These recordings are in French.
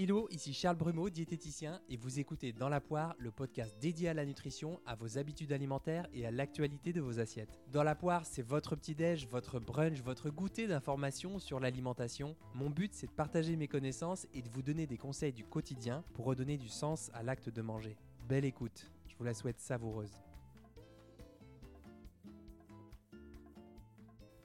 Hello, ici Charles Brumeau, diététicien, et vous écoutez Dans la poire, le podcast dédié à la nutrition, à vos habitudes alimentaires et à l'actualité de vos assiettes. Dans la poire, c'est votre petit-déj, votre brunch, votre goûter d'informations sur l'alimentation. Mon but, c'est de partager mes connaissances et de vous donner des conseils du quotidien pour redonner du sens à l'acte de manger. Belle écoute, je vous la souhaite savoureuse.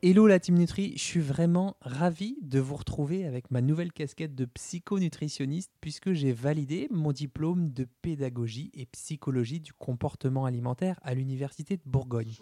Hello la Team Nutri, je suis vraiment ravi de vous retrouver avec ma nouvelle casquette de psychonutritionniste puisque j'ai validé mon diplôme de pédagogie et psychologie du comportement alimentaire à l'Université de Bourgogne.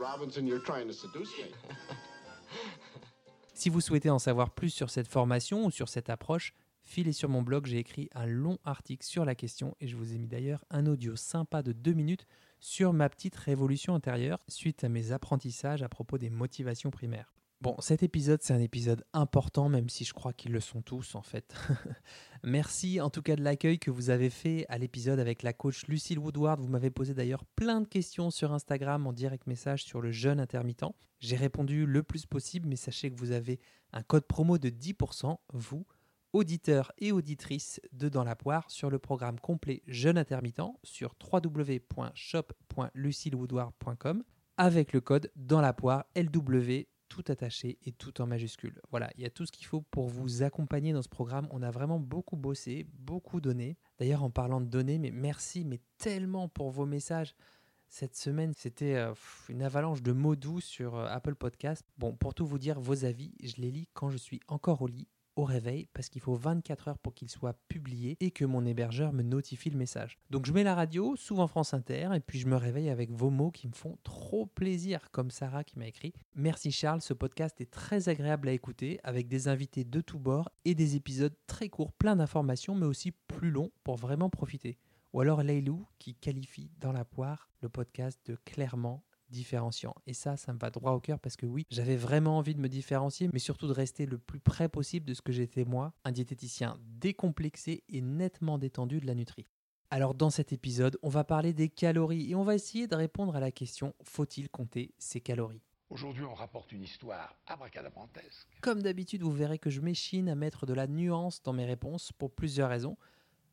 Si vous souhaitez en savoir plus sur cette formation ou sur cette approche, filez sur mon blog, j'ai écrit un long article sur la question et je vous ai mis d'ailleurs un audio sympa de deux minutes sur ma petite révolution intérieure suite à mes apprentissages à propos des motivations primaires. Bon, cet épisode, c'est un épisode important, même si je crois qu'ils le sont tous en fait. Merci en tout cas de l'accueil que vous avez fait à l'épisode avec la coach Lucille Woodward. Vous m'avez posé d'ailleurs plein de questions sur Instagram en direct message sur le jeûne intermittent. J'ai répondu le plus possible, mais sachez que vous avez un code promo de 10%, vous, auditeurs et auditrices de Dans la Poire, sur le programme complet jeûne intermittent sur www.shop.lucillewoodward.com avec le code Dans la Poire LW tout attaché et tout en majuscule. Voilà, il y a tout ce qu'il faut pour vous accompagner dans ce programme. On a vraiment beaucoup bossé, beaucoup donné. D'ailleurs, en parlant de données, mais merci, mais tellement pour vos messages. Cette semaine, c'était euh, une avalanche de mots doux sur euh, Apple Podcast. Bon, pour tout vous dire, vos avis, je les lis quand je suis encore au lit au réveil parce qu'il faut 24 heures pour qu'il soit publié et que mon hébergeur me notifie le message. Donc je mets la radio, souvent France Inter, et puis je me réveille avec vos mots qui me font trop plaisir, comme Sarah qui m'a écrit. Merci Charles, ce podcast est très agréable à écouter avec des invités de tous bords et des épisodes très courts, plein d'informations, mais aussi plus longs pour vraiment profiter. Ou alors Leilou qui qualifie dans la poire le podcast de clairement différenciant. Et ça, ça me va droit au cœur parce que oui, j'avais vraiment envie de me différencier, mais surtout de rester le plus près possible de ce que j'étais moi, un diététicien décomplexé et nettement détendu de la nutrie. Alors dans cet épisode, on va parler des calories et on va essayer de répondre à la question faut-il compter ses calories? Aujourd'hui, on rapporte une histoire abracadabrantesque. Comme d'habitude, vous verrez que je m'échine à mettre de la nuance dans mes réponses pour plusieurs raisons.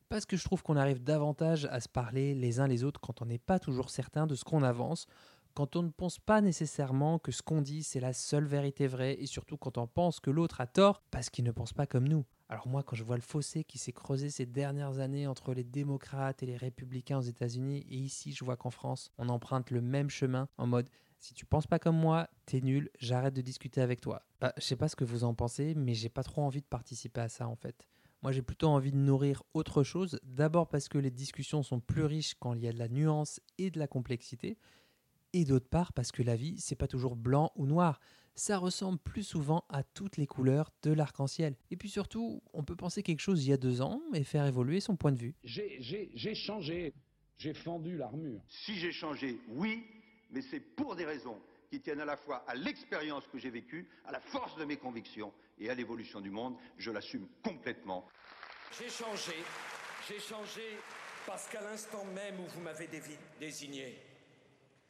Parce que je trouve qu'on arrive davantage à se parler les uns les autres quand on n'est pas toujours certain de ce qu'on avance, quand on ne pense pas nécessairement que ce qu'on dit c'est la seule vérité vraie et surtout quand on pense que l'autre a tort parce qu'il ne pense pas comme nous. Alors moi quand je vois le fossé qui s'est creusé ces dernières années entre les démocrates et les républicains aux États-Unis et ici je vois qu'en France on emprunte le même chemin en mode si tu penses pas comme moi, t'es nul, j'arrête de discuter avec toi. Bah, je sais pas ce que vous en pensez, mais j'ai pas trop envie de participer à ça en fait. Moi, j'ai plutôt envie de nourrir autre chose. D'abord parce que les discussions sont plus riches quand il y a de la nuance et de la complexité et d'autre part parce que la vie, c'est pas toujours blanc ou noir. Ça ressemble plus souvent à toutes les couleurs de l'arc-en-ciel. Et puis surtout, on peut penser quelque chose il y a deux ans et faire évoluer son point de vue. J'ai changé, j'ai fendu l'armure. Si j'ai changé, oui, mais c'est pour des raisons qui tiennent à la fois à l'expérience que j'ai vécue, à la force de mes convictions et à l'évolution du monde. Je l'assume complètement. J'ai changé, j'ai changé parce qu'à l'instant même où vous m'avez désigné,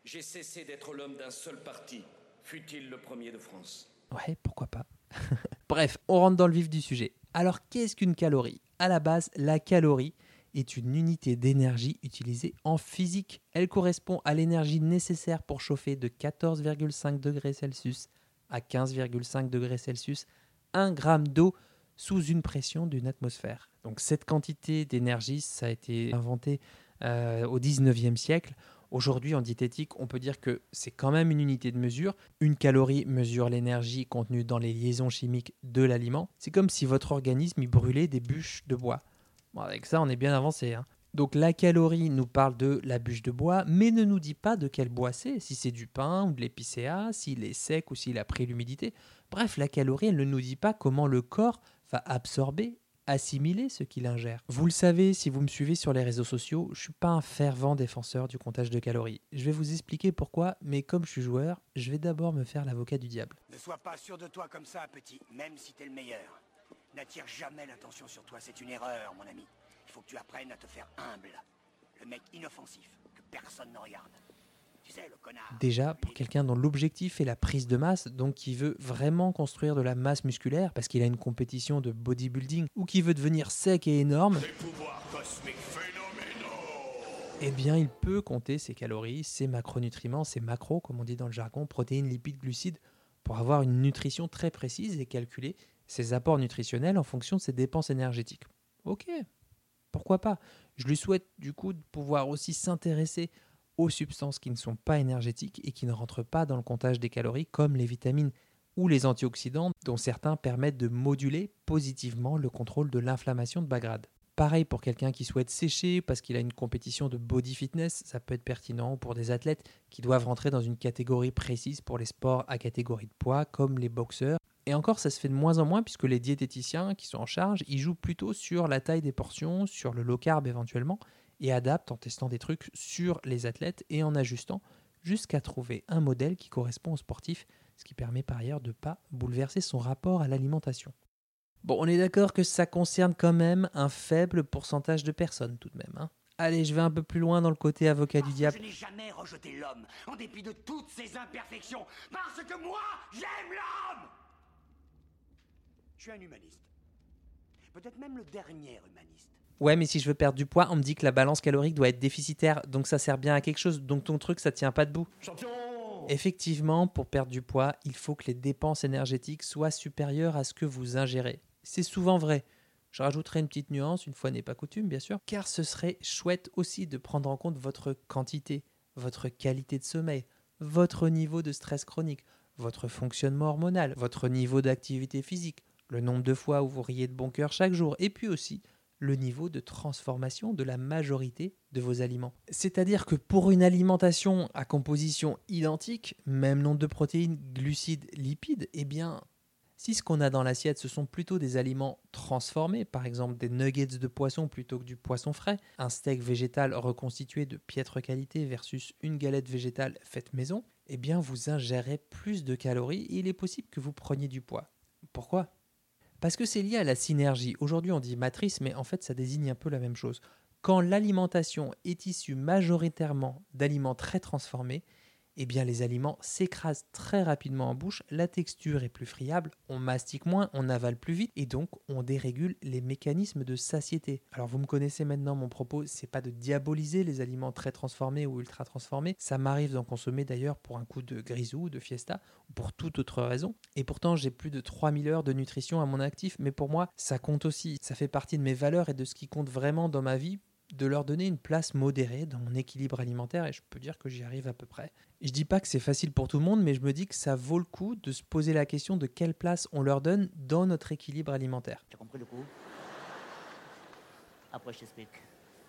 j'ai cessé d'être l'homme d'un seul parti, fut-il le premier de France. Ouais, pourquoi pas. Bref, on rentre dans le vif du sujet. Alors, qu'est-ce qu'une calorie? À la base, la calorie est une unité d'énergie utilisée en physique. Elle correspond à l'énergie nécessaire pour chauffer de 14,5 degrés Celsius à 15,5 degrés Celsius 1 gramme d'eau sous une pression d'une atmosphère. Donc cette quantité d'énergie, ça a été inventé euh, au 19e siècle. Aujourd'hui, en diététique, on peut dire que c'est quand même une unité de mesure. Une calorie mesure l'énergie contenue dans les liaisons chimiques de l'aliment. C'est comme si votre organisme y brûlait des bûches de bois. Bon, avec ça, on est bien avancé. Hein. Donc la calorie nous parle de la bûche de bois, mais ne nous dit pas de quel bois c'est, si c'est du pain ou de l'épicéa, s'il est sec ou s'il a pris l'humidité. Bref, la calorie, elle ne nous dit pas comment le corps va absorber assimiler ce qu'il ingère. Vous le savez, si vous me suivez sur les réseaux sociaux, je suis pas un fervent défenseur du comptage de calories. Je vais vous expliquer pourquoi, mais comme je suis joueur, je vais d'abord me faire l'avocat du diable. Ne sois pas sûr de toi comme ça, petit, même si t'es le meilleur. N'attire jamais l'attention sur toi, c'est une erreur, mon ami. Il faut que tu apprennes à te faire humble. Le mec inoffensif, que personne ne regarde. Déjà, pour quelqu'un dont l'objectif est la prise de masse, donc qui veut vraiment construire de la masse musculaire parce qu'il a une compétition de bodybuilding ou qui veut devenir sec et énorme, eh bien, il peut compter ses calories, ses macronutriments, ses macros, comme on dit dans le jargon, protéines, lipides, glucides, pour avoir une nutrition très précise et calculer ses apports nutritionnels en fonction de ses dépenses énergétiques. Ok, pourquoi pas? Je lui souhaite du coup de pouvoir aussi s'intéresser aux substances qui ne sont pas énergétiques et qui ne rentrent pas dans le comptage des calories, comme les vitamines ou les antioxydants, dont certains permettent de moduler positivement le contrôle de l'inflammation de bas grade. Pareil pour quelqu'un qui souhaite sécher parce qu'il a une compétition de body fitness, ça peut être pertinent pour des athlètes qui doivent rentrer dans une catégorie précise pour les sports à catégorie de poids comme les boxeurs. Et encore, ça se fait de moins en moins puisque les diététiciens qui sont en charge, ils jouent plutôt sur la taille des portions, sur le low carb éventuellement, et adaptent en testant des trucs sur les athlètes et en ajustant jusqu'à trouver un modèle qui correspond au sportif, ce qui permet par ailleurs de ne pas bouleverser son rapport à l'alimentation. Bon, on est d'accord que ça concerne quand même un faible pourcentage de personnes tout de même. Hein. Allez, je vais un peu plus loin dans le côté avocat du diable. Je n'ai jamais rejeté l'homme, en dépit de toutes ses imperfections, parce que moi, j'aime l'homme Je suis un humaniste. Peut-être même le dernier humaniste. Ouais, mais si je veux perdre du poids, on me dit que la balance calorique doit être déficitaire, donc ça sert bien à quelque chose, donc ton truc, ça tient pas debout. Champion Effectivement, pour perdre du poids, il faut que les dépenses énergétiques soient supérieures à ce que vous ingérez. C'est souvent vrai. Je rajouterai une petite nuance, une fois n'est pas coutume, bien sûr, car ce serait chouette aussi de prendre en compte votre quantité, votre qualité de sommeil, votre niveau de stress chronique, votre fonctionnement hormonal, votre niveau d'activité physique, le nombre de fois où vous riez de bon cœur chaque jour, et puis aussi le niveau de transformation de la majorité de vos aliments. C'est-à-dire que pour une alimentation à composition identique, même nombre de protéines, glucides, lipides, eh bien, si ce qu'on a dans l'assiette, ce sont plutôt des aliments transformés, par exemple des nuggets de poisson plutôt que du poisson frais, un steak végétal reconstitué de piètre qualité versus une galette végétale faite maison, eh bien vous ingérez plus de calories et il est possible que vous preniez du poids. Pourquoi? Parce que c'est lié à la synergie. Aujourd'hui on dit matrice, mais en fait ça désigne un peu la même chose. Quand l'alimentation est issue majoritairement d'aliments très transformés, eh bien les aliments s'écrasent très rapidement en bouche, la texture est plus friable, on mastique moins, on avale plus vite et donc on dérégule les mécanismes de satiété. Alors vous me connaissez maintenant, mon propos, c'est pas de diaboliser les aliments très transformés ou ultra transformés, ça m'arrive d'en consommer d'ailleurs pour un coup de grisou, de fiesta ou pour toute autre raison. Et pourtant j'ai plus de 3000 heures de nutrition à mon actif, mais pour moi ça compte aussi, ça fait partie de mes valeurs et de ce qui compte vraiment dans ma vie de leur donner une place modérée dans mon équilibre alimentaire et je peux dire que j'y arrive à peu près. Je dis pas que c'est facile pour tout le monde, mais je me dis que ça vaut le coup de se poser la question de quelle place on leur donne dans notre équilibre alimentaire. Compris le coup Après, je t'explique.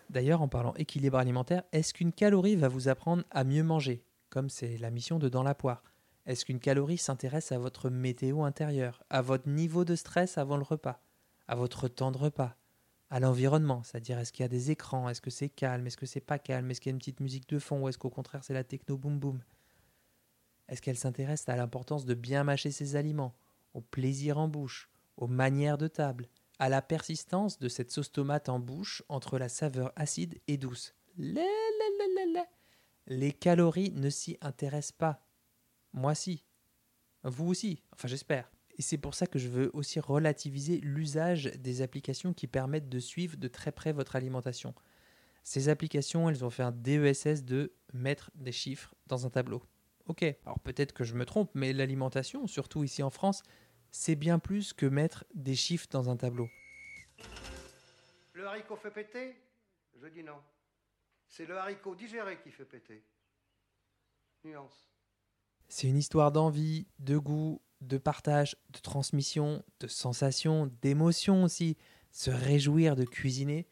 D'ailleurs, en parlant équilibre alimentaire, est-ce qu'une calorie va vous apprendre à mieux manger, comme c'est la mission de Dans la poire Est-ce qu'une calorie s'intéresse à votre météo intérieure, à votre niveau de stress avant le repas, à votre temps de repas, à l'environnement, c'est-à-dire est-ce qu'il y a des écrans, est-ce que c'est calme, est-ce que c'est pas calme, est-ce qu'il y a une petite musique de fond ou est-ce qu'au contraire c'est la techno boom boom Est-ce qu'elle s'intéresse à l'importance de bien mâcher ses aliments, au plaisir en bouche, aux manières de table, à la persistance de cette sauce tomate en bouche entre la saveur acide et douce? Les calories ne s'y intéressent pas. Moi si. Vous aussi, enfin j'espère. Et c'est pour ça que je veux aussi relativiser l'usage des applications qui permettent de suivre de très près votre alimentation. Ces applications, elles ont fait un DESS de mettre des chiffres dans un tableau. Ok, alors peut-être que je me trompe, mais l'alimentation, surtout ici en France, c'est bien plus que mettre des chiffres dans un tableau. Le haricot fait péter? Je dis non. C'est le haricot digéré qui fait péter. Nuance. C'est une histoire d'envie, de goût, de partage, de transmission, de sensations, d'émotions aussi, se réjouir de cuisiner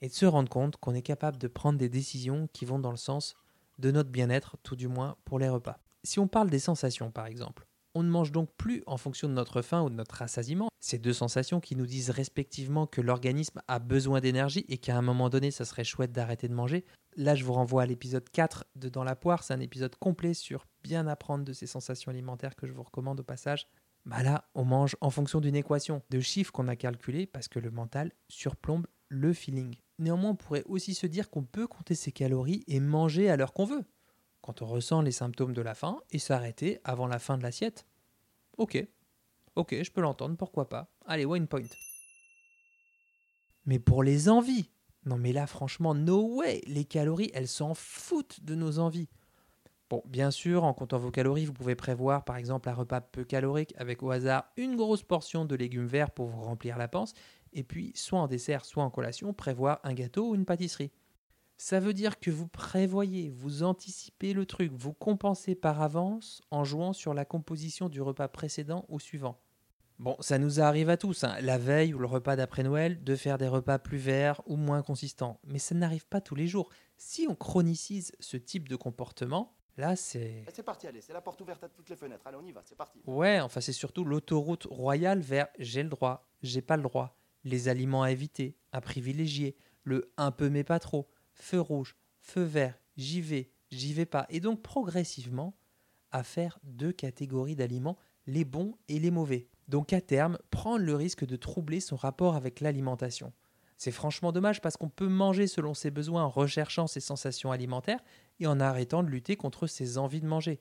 et de se rendre compte qu'on est capable de prendre des décisions qui vont dans le sens de notre bien-être, tout du moins pour les repas. Si on parle des sensations par exemple, on ne mange donc plus en fonction de notre faim ou de notre rassasiement. Ces deux sensations qui nous disent respectivement que l'organisme a besoin d'énergie et qu'à un moment donné, ça serait chouette d'arrêter de manger. Là, je vous renvoie à l'épisode 4 de Dans la poire. C'est un épisode complet sur bien apprendre de ces sensations alimentaires que je vous recommande au passage. Bah là, on mange en fonction d'une équation de chiffres qu'on a calculé parce que le mental surplombe le feeling. Néanmoins, on pourrait aussi se dire qu'on peut compter ses calories et manger à l'heure qu'on veut quand on ressent les symptômes de la faim et s'arrêter avant la fin de l'assiette. Ok, ok, je peux l'entendre, pourquoi pas. Allez, one point. Mais pour les envies, non mais là franchement, no way, les calories, elles s'en foutent de nos envies. Bon, bien sûr, en comptant vos calories, vous pouvez prévoir par exemple un repas peu calorique avec au hasard une grosse portion de légumes verts pour vous remplir la panse, et puis soit en dessert, soit en collation, prévoir un gâteau ou une pâtisserie. Ça veut dire que vous prévoyez, vous anticipez le truc, vous compensez par avance en jouant sur la composition du repas précédent ou suivant. Bon, ça nous arrive à tous, hein, la veille ou le repas d'après Noël, de faire des repas plus verts ou moins consistants. Mais ça n'arrive pas tous les jours. Si on chronicise ce type de comportement, là c'est... C'est parti, allez, c'est la porte ouverte à toutes les fenêtres. Allez, on y va, c'est parti. Ouais, enfin c'est surtout l'autoroute royale vers j'ai le droit, j'ai pas le droit, les aliments à éviter, à privilégier, le un peu mais pas trop, feu rouge, feu vert, j'y vais, j'y vais pas. Et donc progressivement à faire deux catégories d'aliments, les bons et les mauvais. Donc à terme, prendre le risque de troubler son rapport avec l'alimentation. C'est franchement dommage parce qu'on peut manger selon ses besoins en recherchant ses sensations alimentaires et en arrêtant de lutter contre ses envies de manger.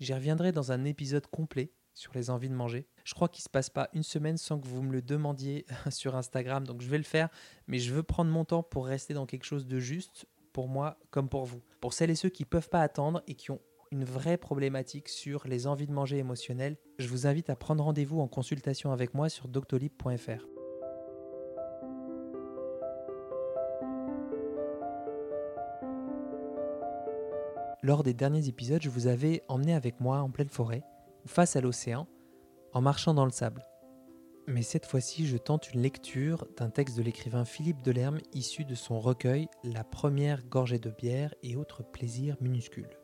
J'y reviendrai dans un épisode complet sur les envies de manger. Je crois qu'il ne se passe pas une semaine sans que vous me le demandiez sur Instagram, donc je vais le faire, mais je veux prendre mon temps pour rester dans quelque chose de juste pour moi comme pour vous. Pour celles et ceux qui ne peuvent pas attendre et qui ont une vraie problématique sur les envies de manger émotionnelles, je vous invite à prendre rendez-vous en consultation avec moi sur doctolib.fr. Lors des derniers épisodes, je vous avais emmené avec moi en pleine forêt, face à l'océan, en marchant dans le sable. Mais cette fois-ci, je tente une lecture d'un texte de l'écrivain Philippe Delerme issu de son recueil La première gorgée de bière et autres plaisirs minuscules.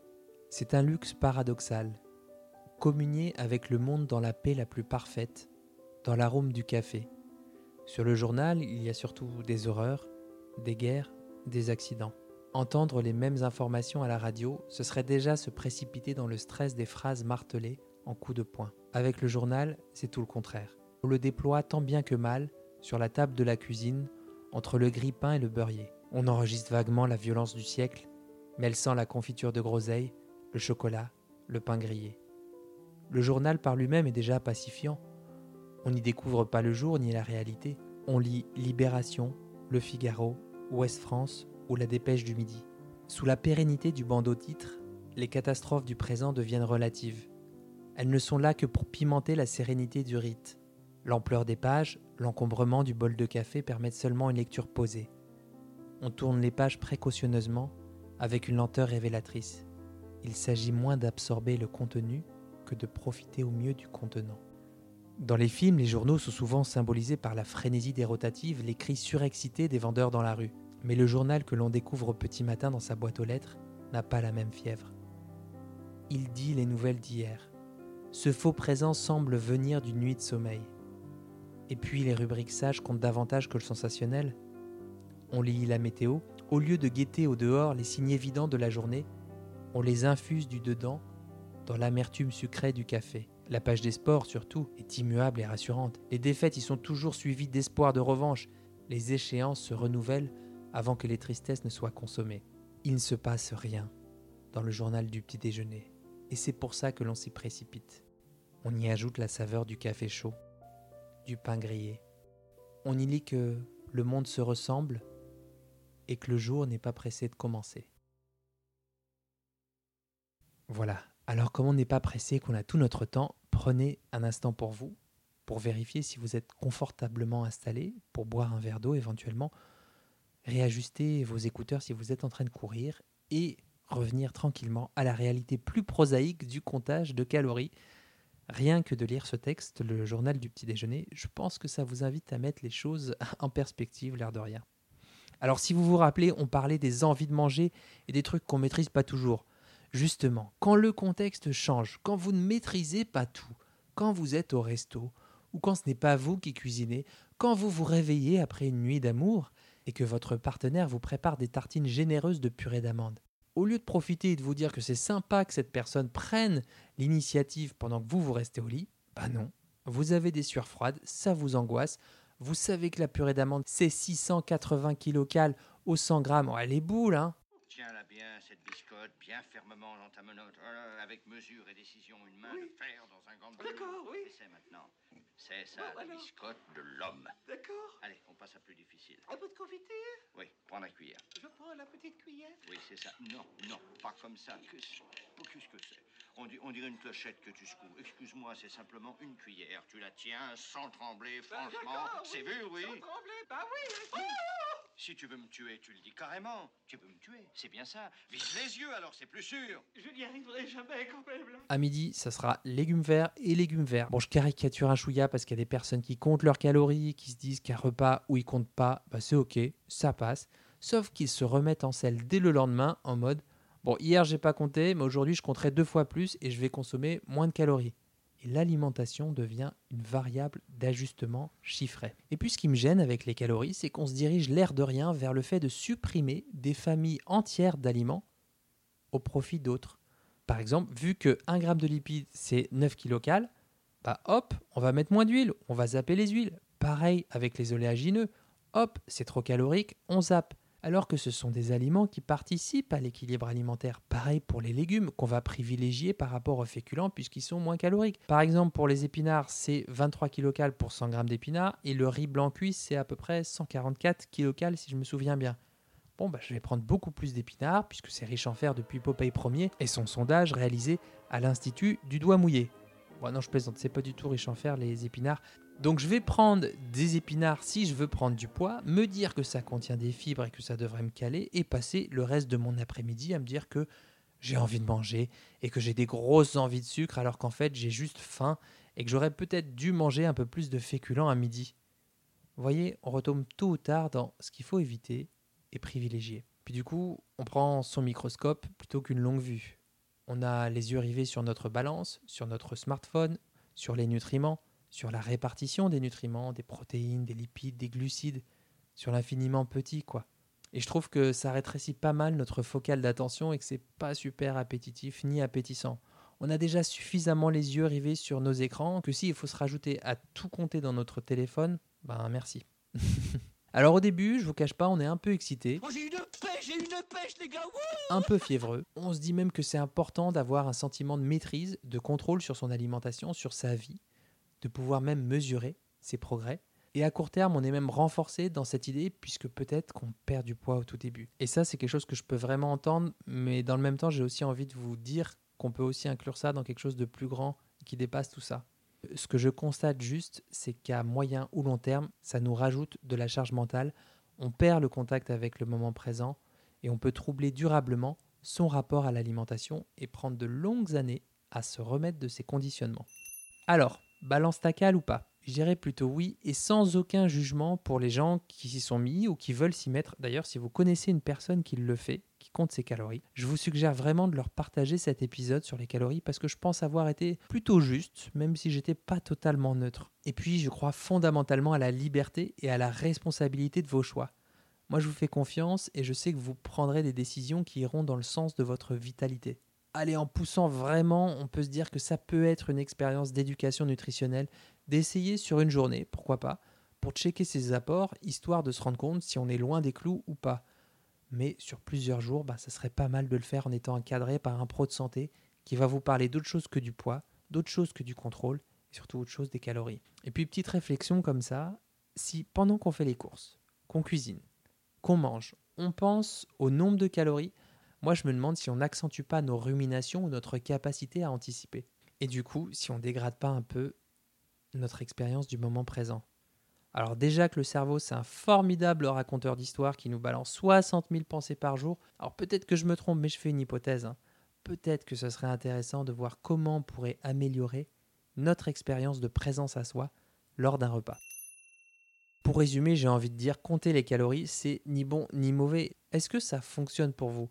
C'est un luxe paradoxal. Communier avec le monde dans la paix la plus parfaite, dans l'arôme du café. Sur le journal, il y a surtout des horreurs, des guerres, des accidents. Entendre les mêmes informations à la radio, ce serait déjà se précipiter dans le stress des phrases martelées en coups de poing. Avec le journal, c'est tout le contraire. On le déploie tant bien que mal sur la table de la cuisine, entre le grille-pain et le beurrier. On enregistre vaguement la violence du siècle, mais elle sent la confiture de groseille, le chocolat, le pain grillé. Le journal par lui-même est déjà pacifiant. On n'y découvre pas le jour ni la réalité. On lit Libération, Le Figaro, Ouest France ou La Dépêche du Midi. Sous la pérennité du bandeau titre, les catastrophes du présent deviennent relatives. Elles ne sont là que pour pimenter la sérénité du rite. L'ampleur des pages, l'encombrement du bol de café permettent seulement une lecture posée. On tourne les pages précautionneusement, avec une lenteur révélatrice il s'agit moins d'absorber le contenu que de profiter au mieux du contenant. Dans les films, les journaux sont souvent symbolisés par la frénésie des rotatives, les cris surexcités des vendeurs dans la rue. Mais le journal que l'on découvre au petit matin dans sa boîte aux lettres n'a pas la même fièvre. Il dit les nouvelles d'hier. Ce faux présent semble venir d'une nuit de sommeil. Et puis les rubriques sages comptent davantage que le sensationnel. On lit la météo, au lieu de guetter au dehors les signes évidents de la journée, on les infuse du dedans dans l'amertume sucrée du café. La page des sports, surtout, est immuable et rassurante. Les défaites y sont toujours suivies d'espoir de revanche. Les échéances se renouvellent avant que les tristesses ne soient consommées. Il ne se passe rien dans le journal du petit déjeuner. Et c'est pour ça que l'on s'y précipite. On y ajoute la saveur du café chaud, du pain grillé. On y lit que le monde se ressemble et que le jour n'est pas pressé de commencer. Voilà. Alors comme on n'est pas pressé, qu'on a tout notre temps, prenez un instant pour vous, pour vérifier si vous êtes confortablement installé, pour boire un verre d'eau éventuellement, réajuster vos écouteurs si vous êtes en train de courir et revenir tranquillement à la réalité plus prosaïque du comptage de calories. Rien que de lire ce texte, le journal du petit déjeuner, je pense que ça vous invite à mettre les choses en perspective, l'air de rien. Alors si vous vous rappelez, on parlait des envies de manger et des trucs qu'on maîtrise pas toujours. Justement, quand le contexte change, quand vous ne maîtrisez pas tout, quand vous êtes au resto, ou quand ce n'est pas vous qui cuisinez, quand vous vous réveillez après une nuit d'amour et que votre partenaire vous prépare des tartines généreuses de purée d'amande, au lieu de profiter et de vous dire que c'est sympa que cette personne prenne l'initiative pendant que vous vous restez au lit, bah non, vous avez des sueurs froides, ça vous angoisse, vous savez que la purée d'amande c'est 680 kcal au 100 grammes, oh, elle est boule, hein Tiens-la bien, cette biscotte, bien fermement dans ta menotte, avec mesure et décision, une main de fer dans un gant de velours. D'accord, oui. Essaie maintenant. C'est ça, Bon, la alors. biscotte de l'homme. D'accord. Allez, on passe à plus difficile. Un peu de confiture? Oui, prends la cuillère. Je prends la petite cuillère? Oui, c'est ça. Non, non, pas comme ça. C'est? Oh, Qu'est-ce que c'est? On, on dirait une clochette que tu secoues. Excuse-moi, c'est simplement une cuillère. Tu la tiens sans trembler, franchement. Bah, D'accord, C'est oui, vu, oui. Sans trembler, bah oui. oui. Si tu veux me tuer, tu le dis carrément. Tu veux me tuer, c'est bien ça. Vise les yeux, alors c'est plus sûr. Je n'y arriverai jamais quand même là. À midi, ça sera légumes verts et légumes verts. Bon, je caricature un chouïa parce qu'il y a des personnes qui comptent leurs calories, qui se disent qu'un repas où ils comptent pas, bah c'est ok, ça passe. Sauf qu'ils se remettent en selle dès le lendemain en mode Bon, hier j'ai pas compté, mais aujourd'hui je compterai deux fois plus et je vais consommer moins de calories. Et l'alimentation devient une variable d'ajustement chiffré. Et puis ce qui me gêne avec les calories, c'est qu'on se dirige l'air de rien vers le fait de supprimer des familles entières d'aliments au profit d'autres. Par exemple, vu que 1 g de lipides, c'est 9 kcal, bah hop, on va mettre moins d'huile, on va zapper les huiles. Pareil avec les oléagineux, hop, c'est trop calorique, on zappe. Alors que ce sont des aliments qui participent à l'équilibre alimentaire. Pareil pour les légumes qu'on va privilégier par rapport aux féculents puisqu'ils sont moins caloriques. Par exemple, pour les épinards, c'est 23 kcal pour 100 g d'épinards et le riz blanc cuit, c'est à peu près 144 kcal si je me souviens bien. Bon, bah, je vais prendre beaucoup plus d'épinards, puisque c'est riche en fer depuis Popeye Ier, et son sondage réalisé à l'Institut du doigt mouillé. Bon, non, je plaisante, c'est pas du tout riche en fer, les épinards. Donc, je vais prendre des épinards si je veux prendre du poids, me dire que ça contient des fibres et que ça devrait me caler, et passer le reste de mon après-midi à me dire que j'ai envie de manger et que j'ai des grosses envies de sucre, alors qu'en fait, j'ai juste faim et que j'aurais peut-être dû manger un peu plus de féculents à midi. Vous voyez, on retombe tôt ou tard dans ce qu'il faut éviter et privilégier. Puis du coup, on prend son microscope plutôt qu'une longue vue. On a les yeux rivés sur notre balance, sur notre smartphone, sur les nutriments, sur la répartition des nutriments, des protéines, des lipides, des glucides, sur l'infiniment petit, quoi. Et je trouve que ça rétrécit pas mal notre focale d'attention et que c'est pas super appétitif ni appétissant. On a déjà suffisamment les yeux rivés sur nos écrans que s'il faut se rajouter à tout compter dans notre téléphone, ben merci. Alors au début, je vous cache pas, on est un peu excité, Oh, j'ai une pêche, j'ai une pêche, les gars. Wouh un peu fiévreux. On se dit même que c'est important d'avoir un sentiment de maîtrise, de contrôle sur son alimentation, sur sa vie, de pouvoir même mesurer ses progrès. Et à court terme, on est même renforcé dans cette idée puisque peut-être qu'on perd du poids au tout début. Et ça, c'est quelque chose que je peux vraiment entendre, mais dans le même temps, j'ai aussi envie de vous dire qu'on peut aussi inclure ça dans quelque chose de plus grand qui dépasse tout ça. Ce que je constate juste, c'est qu'à moyen ou long terme, ça nous rajoute de la charge mentale, on perd le contact avec le moment présent et on peut troubler durablement son rapport à l'alimentation et prendre de longues années à se remettre de ces conditionnements. Alors, balance ta cale ou pas? Je dirais plutôt oui et sans aucun jugement pour les gens qui s'y sont mis ou qui veulent s'y mettre. D'ailleurs, si vous connaissez une personne qui le fait, qui compte ses calories, je vous suggère vraiment de leur partager cet épisode sur les calories parce que je pense avoir été plutôt juste, même si j'étais pas totalement neutre. Et puis, je crois fondamentalement à la liberté et à la responsabilité de vos choix. Moi, je vous fais confiance et je sais que vous prendrez des décisions qui iront dans le sens de votre vitalité. Allez, en poussant vraiment, on peut se dire que ça peut être une expérience d'éducation nutritionnelle, d'essayer sur une journée, pourquoi pas, pour checker ses apports, histoire de se rendre compte si on est loin des clous ou pas. Mais sur plusieurs jours, bah, ça serait pas mal de le faire en étant encadré par un pro de santé qui va vous parler d'autre chose que du poids, d'autre chose que du contrôle, et surtout autre chose des calories. Et puis, petite réflexion comme ça, si pendant qu'on fait les courses, qu'on cuisine, qu'on mange, on pense au nombre de calories, moi je me demande si on n'accentue pas nos ruminations ou notre capacité à anticiper. Et du coup, si on dégrade pas un peu notre expérience du moment présent. Alors déjà que le cerveau, c'est un formidable raconteur d'histoire qui nous balance 60 000 pensées par jour. Alors peut-être que je me trompe, mais je fais une hypothèse. hein. Peut-être que ce serait intéressant de voir comment on pourrait améliorer notre expérience de présence à soi lors d'un repas. Pour résumer, j'ai envie de dire, compter les calories, c'est ni bon ni mauvais. Est-ce que ça fonctionne pour vous?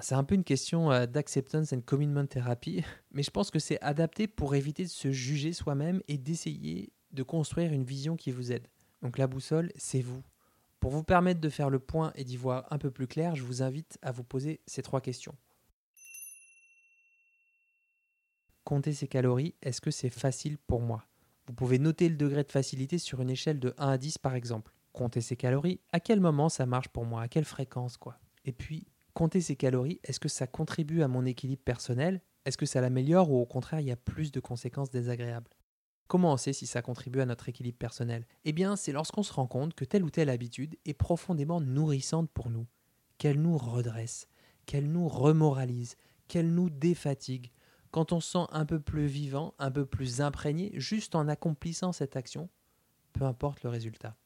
C'est un peu une question euh, d'acceptance and commitment therapy, mais je pense que c'est adapté pour éviter de se juger soi-même et d'essayer de construire une vision qui vous aide. Donc la boussole, c'est vous. Pour vous permettre de faire le point et d'y voir un peu plus clair, je vous invite à vous poser ces trois questions. Compter ses calories, est-ce que c'est facile pour moi? Vous pouvez noter le degré de facilité sur une échelle de 1 à 10 par exemple. Compter ses calories, à quel moment ça marche pour moi? À quelle fréquence quoi? Et puis, Compter ses calories, est-ce que ça contribue à mon équilibre personnel? Est-ce que ça l'améliore ou au contraire il y a plus de conséquences désagréables? Comment on sait si ça contribue à notre équilibre personnel? Eh bien, c'est lorsqu'on se rend compte que telle ou telle habitude est profondément nourrissante pour nous, qu'elle nous redresse, qu'elle nous remoralise, qu'elle nous défatigue, quand on se sent un peu plus vivant, un peu plus imprégné, juste en accomplissant cette action, peu importe le résultat.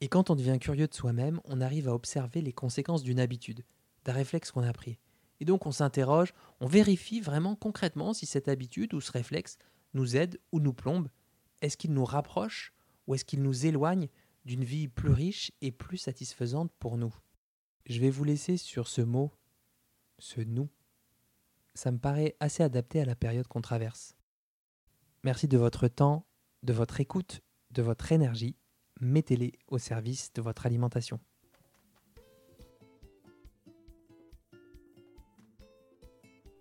Et quand on devient curieux de soi-même, on arrive à observer les conséquences d'une habitude, d'un réflexe qu'on a pris. Et donc on s'interroge, on vérifie vraiment concrètement si cette habitude ou ce réflexe nous aide ou nous plombe. Est-ce qu'il nous rapproche ou est-ce qu'il nous éloigne d'une vie plus riche et plus satisfaisante pour nous? Je vais vous laisser sur ce mot, ce nous. Ça me paraît assez adapté à la période qu'on traverse. Merci de votre temps, de votre écoute, de votre énergie. Mettez-les au service de votre alimentation.